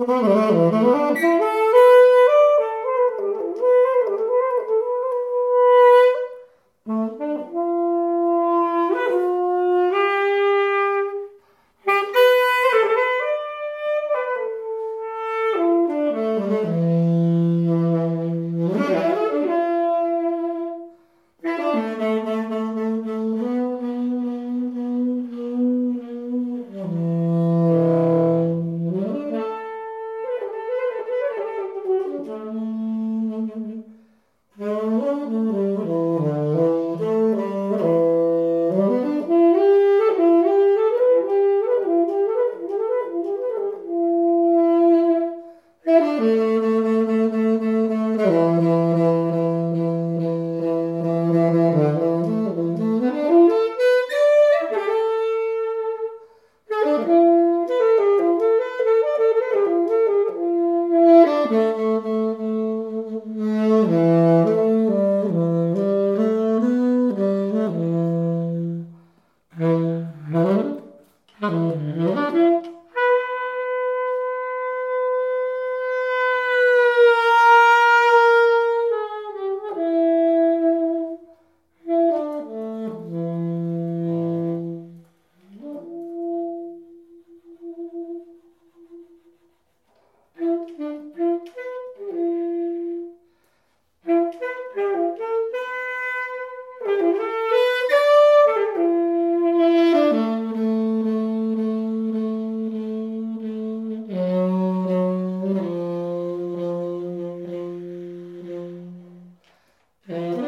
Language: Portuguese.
Música 음. Mm.